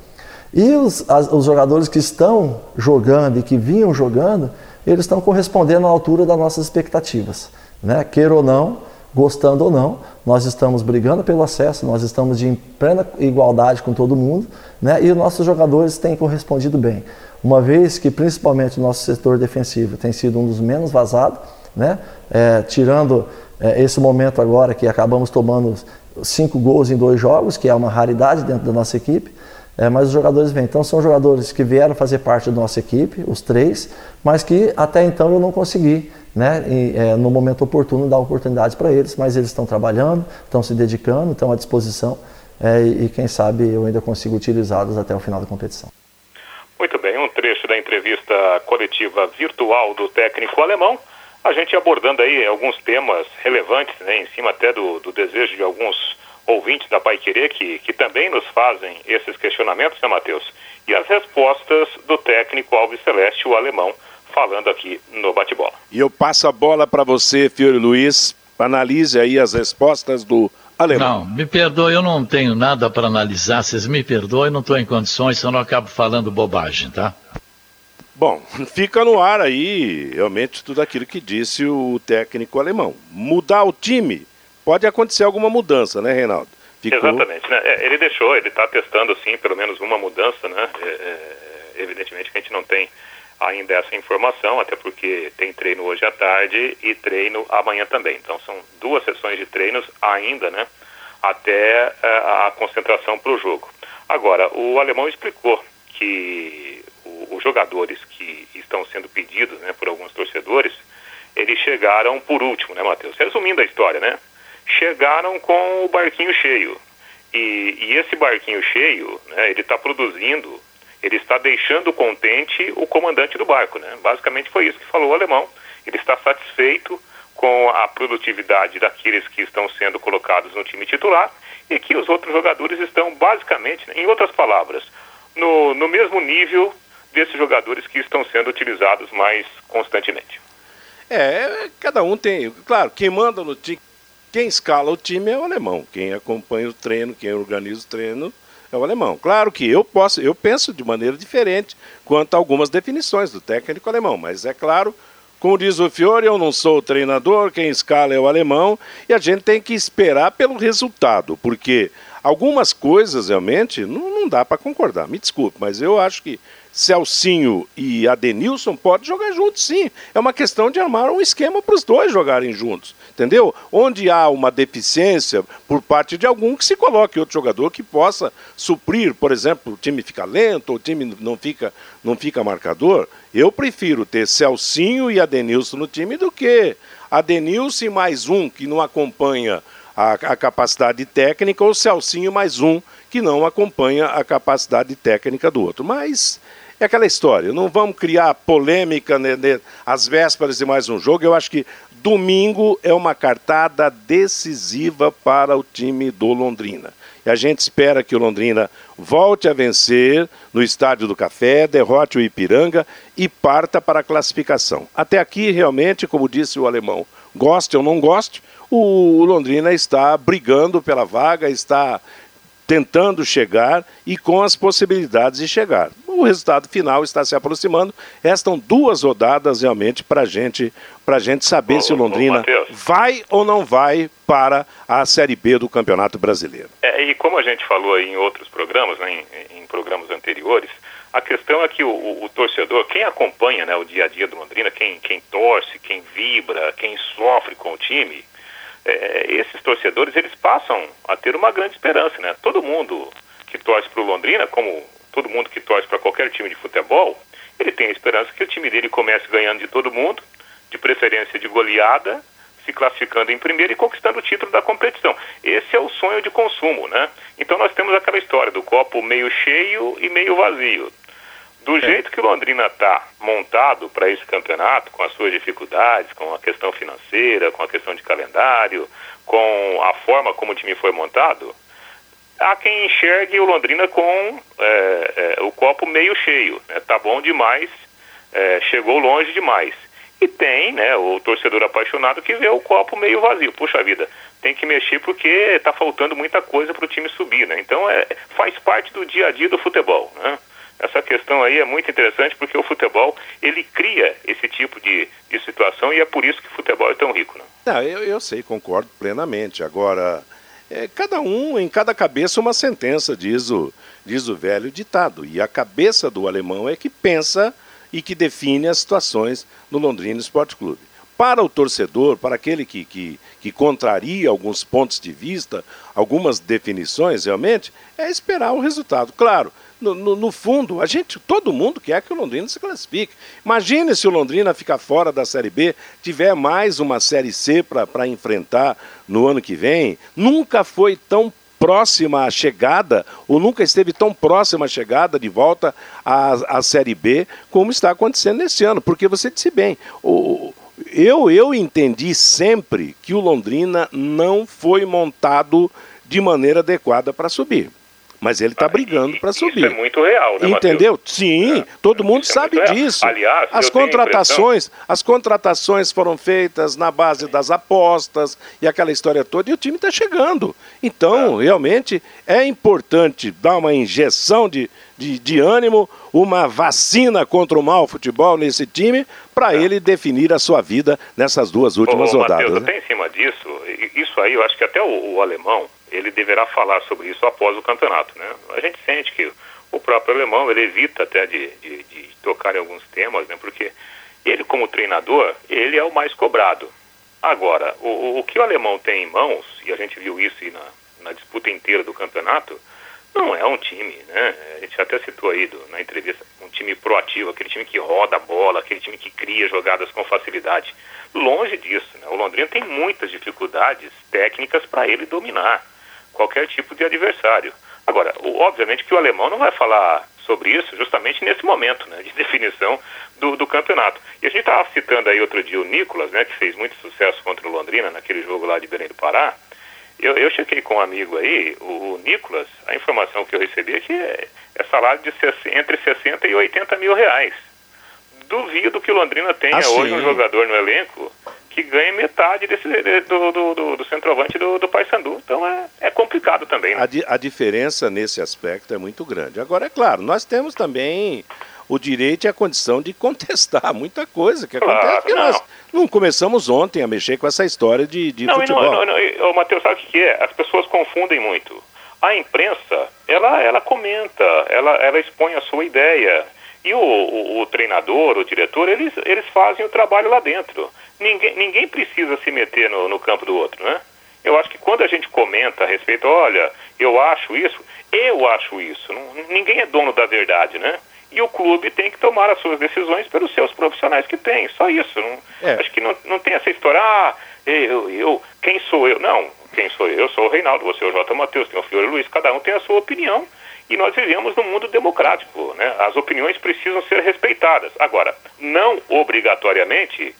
E os, as, os jogadores que estão jogando e que vinham jogando, eles estão correspondendo à altura das nossas expectativas. Né? Queira ou não, gostando ou não, nós estamos brigando pelo acesso, nós estamos de plena igualdade com todo mundo, né? E os nossos jogadores têm correspondido bem. Uma vez que principalmente o nosso setor defensivo tem sido um dos menos vazados, né? É, tirando é, esse momento agora que acabamos tomando cinco gols em dois jogos, que é uma raridade dentro da nossa equipe, é, mas os jogadores vêm. Então são jogadores que vieram fazer parte da nossa equipe, os três, mas que até então eu não consegui, né, e, é, no momento oportuno, dar oportunidades para eles, mas eles estão trabalhando, estão se dedicando, estão à disposição é, e, e quem sabe eu ainda consigo utilizá-los até o final da competição. Muito bem, um trecho da entrevista coletiva virtual do técnico alemão, a gente abordando aí alguns temas relevantes, né, em cima até do, do desejo de alguns ouvintes da Pai Querer que, que também nos fazem esses questionamentos, né, Matheus? E as respostas do técnico Alves Celeste, o alemão, falando aqui no bate-bola. E eu passo a bola para você, Fiore Luiz. Analise aí as respostas do alemão. Não, me perdoe, eu não tenho nada para analisar. Vocês me perdoem, não estou em condições, senão eu acabo falando bobagem, tá? Bom, fica no ar aí realmente tudo aquilo que disse o técnico alemão. Mudar o time pode acontecer alguma mudança, né, Reinaldo? Ficou... Exatamente, né? É, ele deixou, ele está testando, sim, pelo menos uma mudança, né? É, é, evidentemente que a gente não tem ainda essa informação, até porque tem treino hoje à tarde e treino amanhã também. Então são duas sessões de treinos ainda, né? Até a, é, a concentração para o jogo. Agora, o alemão explicou que os jogadores que estão sendo pedidos, né, por alguns torcedores, eles chegaram por último, né, Matheus? Resumindo a história, né? Chegaram com o barquinho cheio. E, e esse barquinho cheio, né, ele está produzindo, ele está deixando contente o comandante do barco. Né? Basicamente foi isso que falou o alemão. Ele está satisfeito com a produtividade daqueles que estão sendo colocados no time titular e que os outros jogadores estão basicamente, em outras palavras, no, no mesmo nível desses jogadores que estão sendo utilizados mais constantemente. É, cada um tem. Claro, quem manda no time quem escala o time é o alemão. Quem acompanha o treino, quem organiza o treino é o alemão. Claro que eu posso, eu penso de maneira diferente quanto a algumas definições do técnico alemão, mas é claro, como diz o Fiore, eu não sou o treinador, quem escala é o alemão, e a gente tem que esperar pelo resultado, porque algumas coisas realmente não, não dá para concordar. Me desculpe, mas eu acho que Celcinho e Adenilson podem jogar juntos, sim. É uma questão de armar um esquema para os dois jogarem juntos, entendeu? Onde há uma deficiência por parte de algum que se coloque outro jogador que possa suprir, por exemplo, o time fica lento, o time não fica, não fica marcador. Eu prefiro ter Celcinho e Adenilson no time do que Adenilson mais um que não acompanha a, a capacidade técnica ou Celcinho mais um que não acompanha a capacidade técnica do outro. Mas é aquela história, não vamos criar polêmica né, né, às vésperas de mais um jogo. Eu acho que domingo é uma cartada decisiva para o time do Londrina. E a gente espera que o Londrina volte a vencer no Estádio do Café, derrote o Ipiranga e parta para a classificação. Até aqui, realmente, como disse o alemão, goste ou não goste, o Londrina está brigando pela vaga, está tentando chegar e com as possibilidades de chegar. O resultado final está se aproximando. Restam duas rodadas realmente para gente, a gente saber ô, se o Londrina ô, vai ou não vai para a Série B do Campeonato Brasileiro. É, e como a gente falou em outros programas, né, em, em, programas anteriores, a questão é que o, o, o, torcedor, quem acompanha né, o dia a dia do Londrina, quem, quem torce, quem vibra, quem sofre com o time, é, esses torcedores eles passam a ter uma grande esperança, né? Todo mundo que torce para o Londrina, como todo mundo que torce para qualquer time de futebol, ele tem a esperança que o time dele comece ganhando de todo mundo, de preferência de goleada, se classificando em primeiro e conquistando o título da competição. Esse é o sonho de consumo, né? Então nós temos aquela história do copo meio cheio e meio vazio. Do é. jeito que o Londrina está montado para esse campeonato, com as suas dificuldades, com a questão financeira, com a questão de calendário, com a forma como o time foi montado, há quem enxergue o Londrina com é, é, o copo meio cheio. Né? Tá bom demais, é, chegou longe demais. E tem né, o torcedor apaixonado que vê o copo meio vazio. Puxa vida, tem que mexer porque está faltando muita coisa para o time subir. Né? Então é, faz parte do dia a dia do futebol. Né? Essa questão aí é muito interessante porque o futebol, ele cria esse tipo de, de situação e é por isso que o futebol é tão rico, né? Não, eu, eu sei, concordo plenamente. Agora, é, cada um, em cada cabeça uma sentença, diz o, diz o velho ditado. E a cabeça do alemão é que pensa e que define as situações no Londrina Esporte Clube. Para o torcedor, para aquele que, que, que contraria alguns pontos de vista, algumas definições, realmente, é esperar o resultado. Claro, no, no, no, fundo, a gente, todo mundo quer que o Londrina se classifique. Imagine se o Londrina ficar fora da Série B, tiver mais uma Série C para enfrentar no ano que vem. Nunca foi tão próxima à chegada, ou nunca esteve tão próxima à chegada de volta à, à Série B, como está acontecendo nesse ano. Porque você disse bem, o, eu, eu entendi sempre que o Londrina não foi montado de maneira adequada para subir. Mas ele está ah, brigando para subir. Isso é muito real, né, Entendeu? Mateus? Sim, é, todo mundo sabe disso. Aliás, as contratações, as contratações foram feitas na base das apostas e aquela história toda, e o time está chegando. Então, é. realmente é importante dar uma injeção de, de, de, ânimo, uma vacina contra o mau futebol nesse time, para é. ele definir a sua vida nessas duas últimas ô, ô, rodadas. Mateus, né? até em cima disso, isso aí eu acho que até o, o alemão ele deverá falar sobre isso após o campeonato. Né? A gente sente que o próprio alemão ele evita até de, de, de tocar em alguns temas, né? porque ele como treinador, ele é o mais cobrado. Agora, o, o que o alemão tem em mãos, e a gente viu isso na, na disputa inteira do campeonato, não é um time, né? A gente até citou aí do, na entrevista, um time proativo, aquele time que roda a bola, aquele time que cria jogadas com facilidade. Longe disso, né? O Londrina tem muitas dificuldades técnicas para ele dominar qualquer tipo de adversário. Agora, obviamente que o alemão não vai falar sobre isso justamente nesse momento né, de definição do, do campeonato. E a gente estava citando aí outro dia o Nicolas, né, que fez muito sucesso contra o Londrina naquele jogo lá de Belém do Pará. Eu, eu chequei com um amigo aí, o, o Nicolas, a informação que eu recebi é que é, é salário de entre 60 e 80 mil reais. Duvido que o Londrina tenha ah, hoje um jogador no elenco que ganha metade desse, do, do, do, do centroavante do, do Paysandu. Então é, é complicado também. Né? A, di, a diferença nesse aspecto é muito grande. Agora, é claro, nós temos também o direito e a condição de contestar muita coisa que claro, acontece. Que não. nós não começamos ontem a mexer com essa história de, de não, futebol. Não, não, não, Matheus, sabe o que é? As pessoas confundem muito. A imprensa, ela, ela comenta, ela, ela expõe a sua ideia. E o, o, o treinador, o diretor, eles, eles fazem o trabalho lá dentro ninguém, ninguém precisa se meter no, no campo do outro, né? Eu acho que quando a gente comenta a respeito, olha, eu acho isso, eu acho isso. Não, ninguém é dono da verdade, né? E o clube tem que tomar as suas decisões pelos seus profissionais que tem. Só isso. Não, é. Acho que não, não tem essa história, ah, eu, eu, quem sou eu? Não, quem sou eu? Eu sou o Reinaldo, você é o J. Matheus, tem o Fiore Luiz, cada um tem a sua opinião. E nós vivemos num mundo democrático, né? As opiniões precisam ser respeitadas. Agora, não obrigatoriamente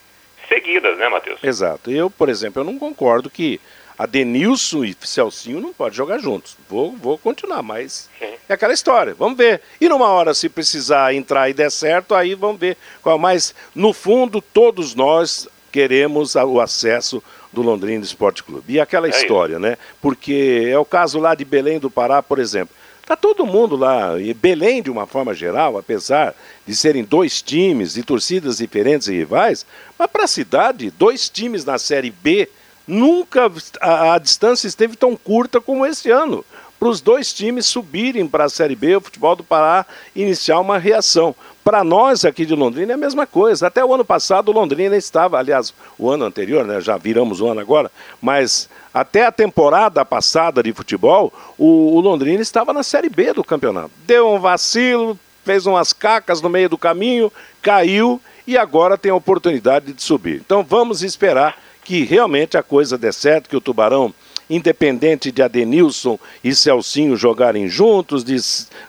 seguidas, né, Matheus? Exato. Eu, por exemplo, eu não concordo que a Denilson e Celcinho não podem jogar juntos. Vou, vou continuar, mas Sim. é aquela história. Vamos ver. E numa hora, se precisar entrar e der certo, aí vamos ver. Mas, no fundo, todos nós queremos o acesso do Londrina Esporte Clube. E aquela é história, isso. né? Porque é o caso lá de Belém do Pará, por exemplo. Está todo mundo lá, e Belém, de uma forma geral, apesar de serem dois times e torcidas diferentes e rivais, mas para a cidade, dois times na Série B, nunca a, a distância esteve tão curta como esse ano. Para os dois times subirem para a Série B, o futebol do Pará iniciar uma reação. Para nós aqui de Londrina é a mesma coisa. Até o ano passado, Londrina estava, aliás, o ano anterior, né, já viramos o ano agora, mas até a temporada passada de futebol, o, o, Londrina estava na Série B do campeonato. Deu um vacilo, fez umas cacas no meio do caminho, caiu e agora tem a oportunidade de subir. Então vamos esperar que realmente a coisa dê certo, que o Tubarão independente de Adenilson e Celcinho jogarem juntos, de,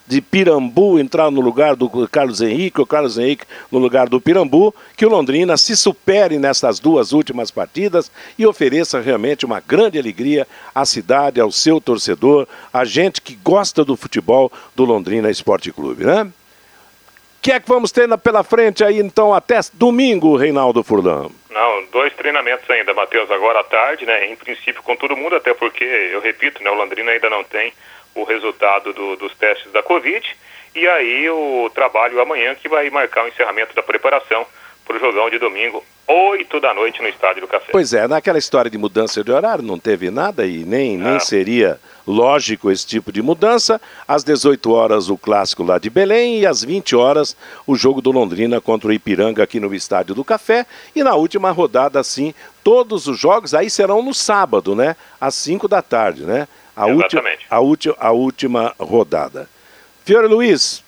de Pirambu entrar no lugar do Carlos Henrique, o Carlos Henrique no lugar do Pirambu, que o Londrina se supere nessas duas últimas partidas e ofereça realmente uma grande alegria à cidade, ao seu torcedor, a gente que gosta do futebol do Londrina Esporte Clube, né? Que é que vamos ter pela frente aí então até domingo, Reinaldo Furlan? Não, dois treinamentos ainda, Matheus, agora à tarde, né? Em princípio com todo mundo, até porque, eu repito, né, o Londrina ainda não tem o resultado do, dos testes da Covid. E aí o trabalho amanhã que vai marcar o encerramento da preparação para o jogão de domingo, 8 da noite no Estádio do Café. Pois é, naquela história de mudança de horário não teve nada e nem, nem seria lógico esse tipo de mudança. Às 18 horas o clássico lá de Belém e às 20 horas o jogo do Londrina contra o Ipiranga aqui no Estádio do Café. E na última rodada, assim, todos os jogos aí serão no sábado, né? Às 5 da tarde, né? A, Exatamente. a, ulti, a última rodada. Fiore Luiz,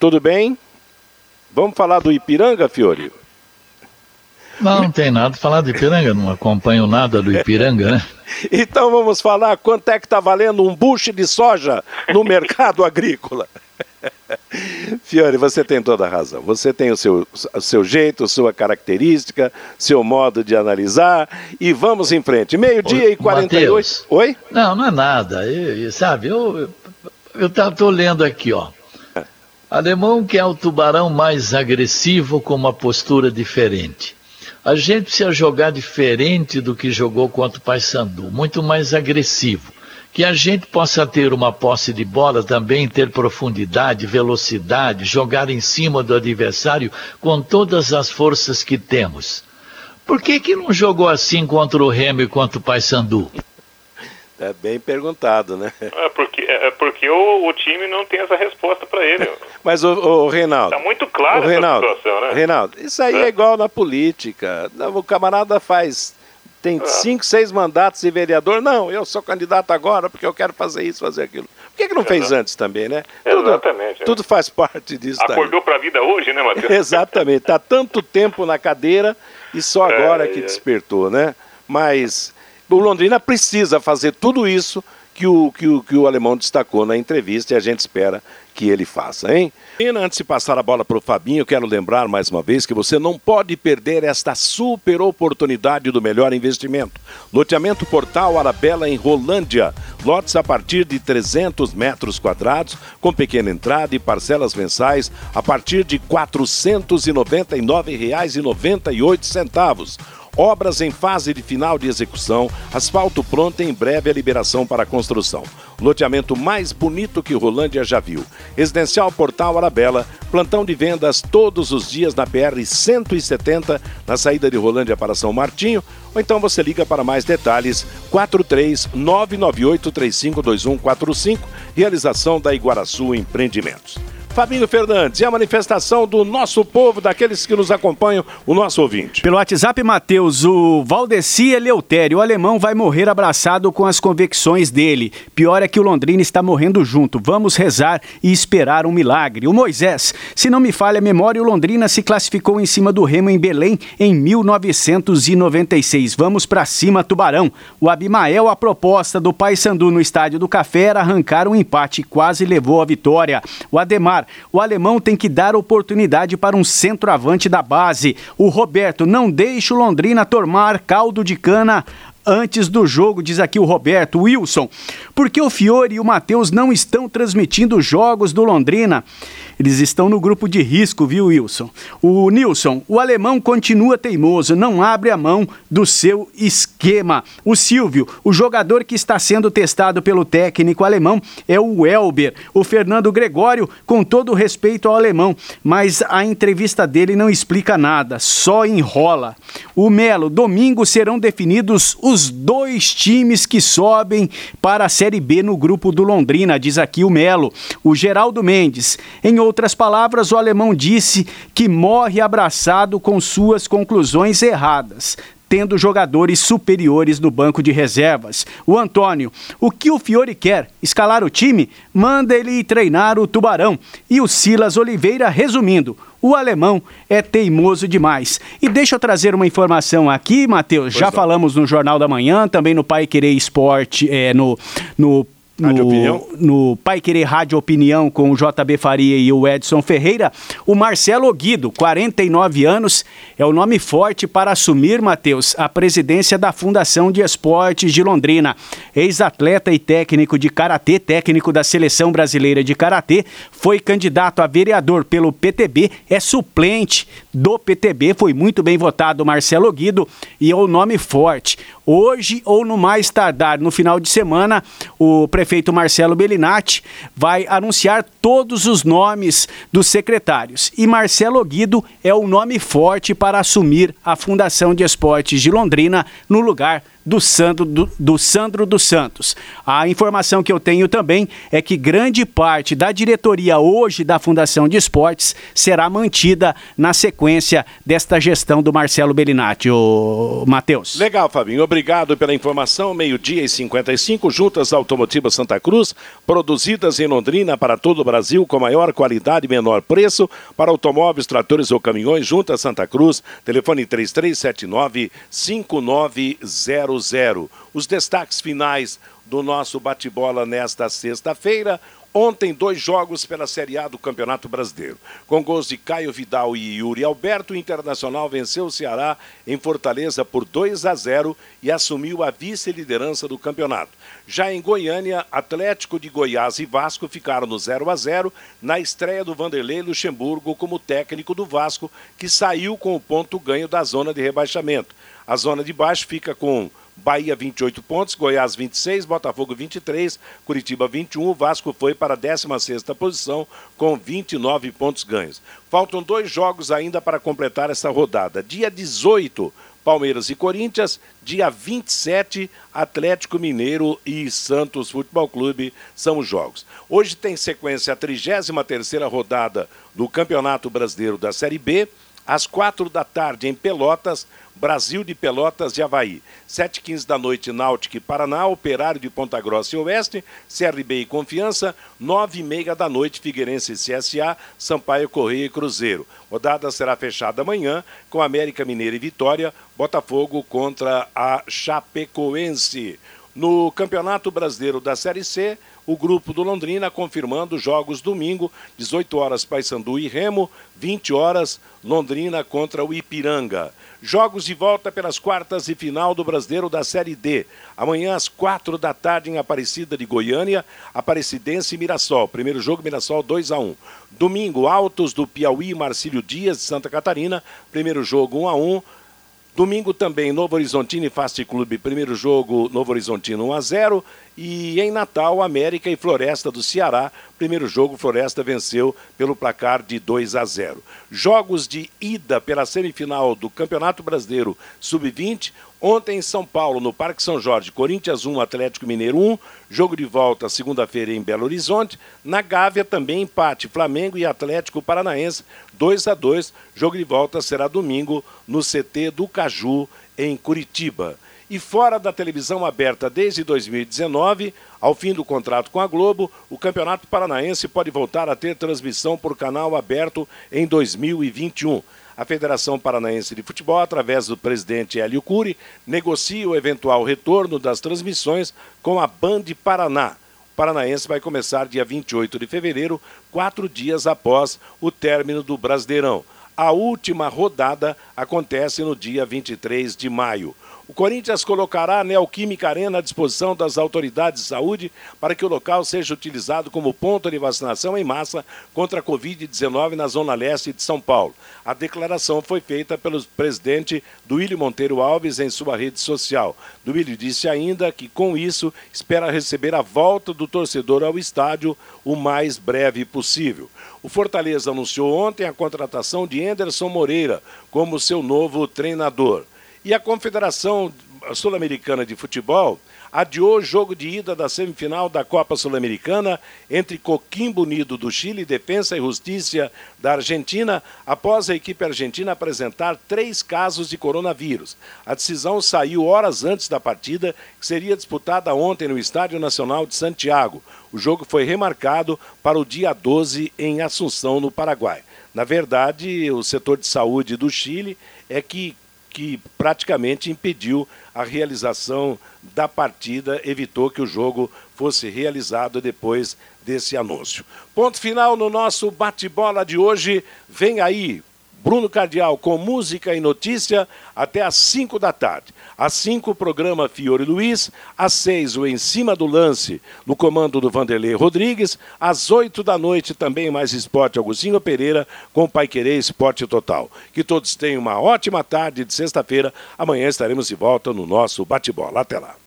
tudo bem? Vamos falar do Ipiranga, Fiore? Não, não tem nada a falar do Ipiranga, não acompanho nada do Ipiranga, né? Então vamos falar quanto é que está valendo um bucho de soja no mercado agrícola. Fiore, você tem toda a razão. Você tem o seu, o seu jeito, sua característica, seu modo de analisar. E vamos em frente. Meio-dia e 48. Mateus, Oi? Não, não é nada. Eu, eu, sabe, eu estou lendo aqui, ó. Alemão que é o tubarão mais agressivo com uma postura diferente. A gente precisa jogar diferente do que jogou contra o Paysandu, muito mais agressivo. Que a gente possa ter uma posse de bola também, ter profundidade, velocidade, jogar em cima do adversário com todas as forças que temos. Por que, que não jogou assim contra o Remo e contra o Paysandu? É bem perguntado, né? É porque, é porque o, o time não tem essa resposta para ele. Mas o, o Reinaldo. Está muito claro o Reinaldo, essa situação, né? Reinaldo, isso aí é, é igual na política. O camarada faz. Tem É. cinco, seis mandatos de vereador. Não, eu sou candidato agora porque eu quero fazer isso, fazer aquilo. Por que, que não fez antes também, né? Tudo, Exatamente. é. tudo faz parte disso. Acordou para a vida hoje, né, Matheus? Exatamente. Está tanto tempo na cadeira e só agora É, que é. despertou, né? Mas o Londrina precisa fazer tudo isso que o, que o, que o alemão destacou na entrevista e a gente espera que ele faça, hein? E antes de passar a bola para o Fabinho, quero lembrar mais uma vez que você não pode perder esta super oportunidade do melhor investimento. Loteamento Portal Arabella em Rolândia. Lotes a partir de 300 metros quadrados, com pequena entrada e parcelas mensais a partir de R$ 499,98. Obras em fase de final de execução, asfalto pronto e em breve a liberação para a construção. Loteamento mais bonito que Rolândia já viu. Residencial Portal Arabella, plantão de vendas todos os dias na PR 170, na saída de Rolândia para São Martinho, ou então você liga para mais detalhes 43 998 352145, realização da Iguaraçu Empreendimentos. Fabinho Fernandes, e a manifestação do nosso povo, daqueles que nos acompanham, o nosso ouvinte. Pelo WhatsApp, Matheus, o Valdeci Eleutério, o alemão vai morrer abraçado com as convicções dele. Pior é que o Londrina está morrendo junto. Vamos rezar e esperar um milagre. O Moisés, se não me falha a memória, o Londrina se classificou em cima do Remo em Belém em 1996. Vamos pra cima, Tubarão. O Abimael, a proposta do Paysandu no Estádio do Café era arrancar um empate quase levou a vitória. O Ademar, o alemão tem que dar oportunidade para um centroavante da base. O Roberto, não deixe o Londrina tomar caldo de cana antes do jogo, diz aqui o Roberto. Wilson, por que o Fiore e o Matheus não estão transmitindo os jogos do Londrina? Eles estão no grupo de risco, viu, Wilson? O Nilson, o alemão continua teimoso, não abre a mão do seu esquema. O Silvio, o jogador que está sendo testado pelo técnico alemão é o Elber. O Fernando Gregório, com todo respeito ao alemão, mas a entrevista dele não explica nada, só enrola. O Melo, domingo serão definidos os dois times que sobem para a Série B no grupo do Londrina, diz aqui o Melo. O Geraldo Mendes, em outras palavras, o alemão disse que morre abraçado com suas conclusões erradas tendo jogadores superiores no banco de reservas. O Antônio, o que o Fiore quer? Escalar o time? Manda ele treinar o Tubarão. E o Silas Oliveira, resumindo, o alemão é teimoso demais. E deixa eu trazer uma informação aqui, Matheus. Já não. falamos no Jornal da Manhã, também no Pai Querer Esporte, é, no, no Opinião? no Pai Querer Rádio Opinião com o JB Faria e o Edson Ferreira, o Marcelo Guido, 49 anos, é o nome forte para assumir, Matheus, a presidência da Fundação de Esportes de Londrina. Ex-atleta e técnico de karatê, técnico da Seleção Brasileira de Karatê, foi candidato a vereador pelo PTB, é suplente do PTB, foi muito bem votado Marcelo Guido e é o nome forte. Hoje ou no mais tardar, no final de semana, o prefeito Marcelo Bellinati vai anunciar todos os nomes dos secretários. E Marcelo Guido é o nome forte para assumir a Fundação de Esportes de Londrina no lugar do Sandro, do, do Sandro dos Santos. A informação que eu tenho também é que grande parte da diretoria hoje da Fundação de Esportes será mantida na sequência desta gestão do Marcelo Bellinati, o Matheus. Legal, Fabinho. Obrigado pela informação. Meio-dia e 55, juntas automotivas Santa Cruz, produzidas em Londrina para todo o Brasil com maior qualidade e menor preço para automóveis, tratores ou caminhões, juntas Santa Cruz, telefone 3379 5900 0. Os destaques finais do nosso bate-bola nesta sexta-feira. Ontem, dois jogos pela Série A do Campeonato Brasileiro. Com gols de Caio Vidal e Yuri Alberto, o Internacional venceu o Ceará em Fortaleza por 2 a 0 e assumiu a vice-liderança do campeonato. Já em Goiânia, Atlético de Goiás e Vasco ficaram no 0 a 0 na estreia do Vanderlei Luxemburgo como técnico do Vasco, que saiu com o ponto ganho da zona de rebaixamento. A zona de baixo fica com Bahia 28 pontos, Goiás 26, Botafogo 23, Curitiba 21, Vasco foi para a 16ª posição com 29 pontos ganhos. Faltam dois jogos ainda para completar essa rodada. Dia 18, Palmeiras e Corinthians, dia 27, Atlético Mineiro e Santos Futebol Clube são os jogos. Hoje tem sequência a 33ª rodada do Campeonato Brasileiro da Série B, às quatro da tarde em Pelotas, Brasil de Pelotas de Havaí. 7h15 da noite, Náutico e Paraná, Operário de Ponta Grossa e Oeste, CRB e Confiança, 9h30 da noite, Figueirense e CSA, Sampaio Correia e Cruzeiro. Rodada será fechada amanhã com América Mineira e Vitória, Botafogo contra a Chapecoense. No Campeonato Brasileiro da Série C, o grupo do Londrina confirmando jogos domingo, 18 horas Paysandu e Remo, 20 horas Londrina contra o Ipiranga. Jogos de volta pelas quartas e final do Brasileiro da Série D. Amanhã às quatro da tarde em Aparecida de Goiânia, Aparecidense e Mirassol. Primeiro jogo Mirassol 2 a 1. Domingo Altos do Piauí, Marcílio Dias de Santa Catarina. Primeiro jogo 1 a 1. Domingo também, Novo Horizontino e Fast Clube, primeiro jogo, Novo Horizontino 1 a 0 e em Natal, América e Floresta do Ceará, primeiro jogo, Floresta venceu pelo placar de 2 a 0. Jogos de ida pela semifinal do Campeonato Brasileiro Sub-20, Ontem em São Paulo, no Parque São Jorge, Corinthians 1, Atlético Mineiro 1. Jogo de volta segunda-feira em Belo Horizonte. Na Gávea também empate, Flamengo e Atlético Paranaense 2 a 2. Jogo de volta será domingo no CT do Caju, em Curitiba. E fora da televisão aberta desde 2019, ao fim do contrato com a Globo, o Campeonato Paranaense pode voltar a ter transmissão por canal aberto em 2021. A Federação Paranaense de Futebol, através do presidente Hélio Cury, negocia o eventual retorno das transmissões com a Band Paraná. O Paranaense vai começar dia 28 de fevereiro, quatro dias após o término do Brasileirão. A última rodada acontece no dia 23 de maio. O Corinthians colocará a Neoquímica Arena à disposição das autoridades de saúde para que o local seja utilizado como ponto de vacinação em massa contra a Covid-19 na Zona Leste de São Paulo. A declaração foi feita pelo presidente Duílio Monteiro Alves em sua rede social. Duílio disse ainda que, com isso, espera receber a volta do torcedor ao estádio o mais breve possível. O Fortaleza anunciou ontem a contratação de Anderson Moreira como seu novo treinador. E a Confederação Sul-Americana de Futebol adiou o jogo de ida da semifinal da Copa Sul-Americana entre Coquimbo Unido do Chile e Defensa e Justiça da Argentina, após a equipe argentina apresentar três casos de coronavírus. A decisão saiu horas antes da partida, que seria disputada ontem no Estádio Nacional de Santiago. O jogo foi remarcado para o dia 12 em Assunção, no Paraguai. Na verdade, o setor de saúde do Chile é que que praticamente impediu a realização da partida, evitou que o jogo fosse realizado depois desse anúncio. Ponto final no nosso bate-bola de hoje. Vem aí Bruno Cardial com música e notícia até às 5 da tarde. Às 5, o programa Fiore Luiz. Às 6, o Em Cima do Lance, no comando do Vanderlei Rodrigues. Às 8 da noite, também mais esporte, Agostinho Pereira, com Pai Querer Esporte Total. Que todos tenham uma ótima tarde de sexta-feira. Amanhã estaremos de volta no nosso bate-bola. Até lá.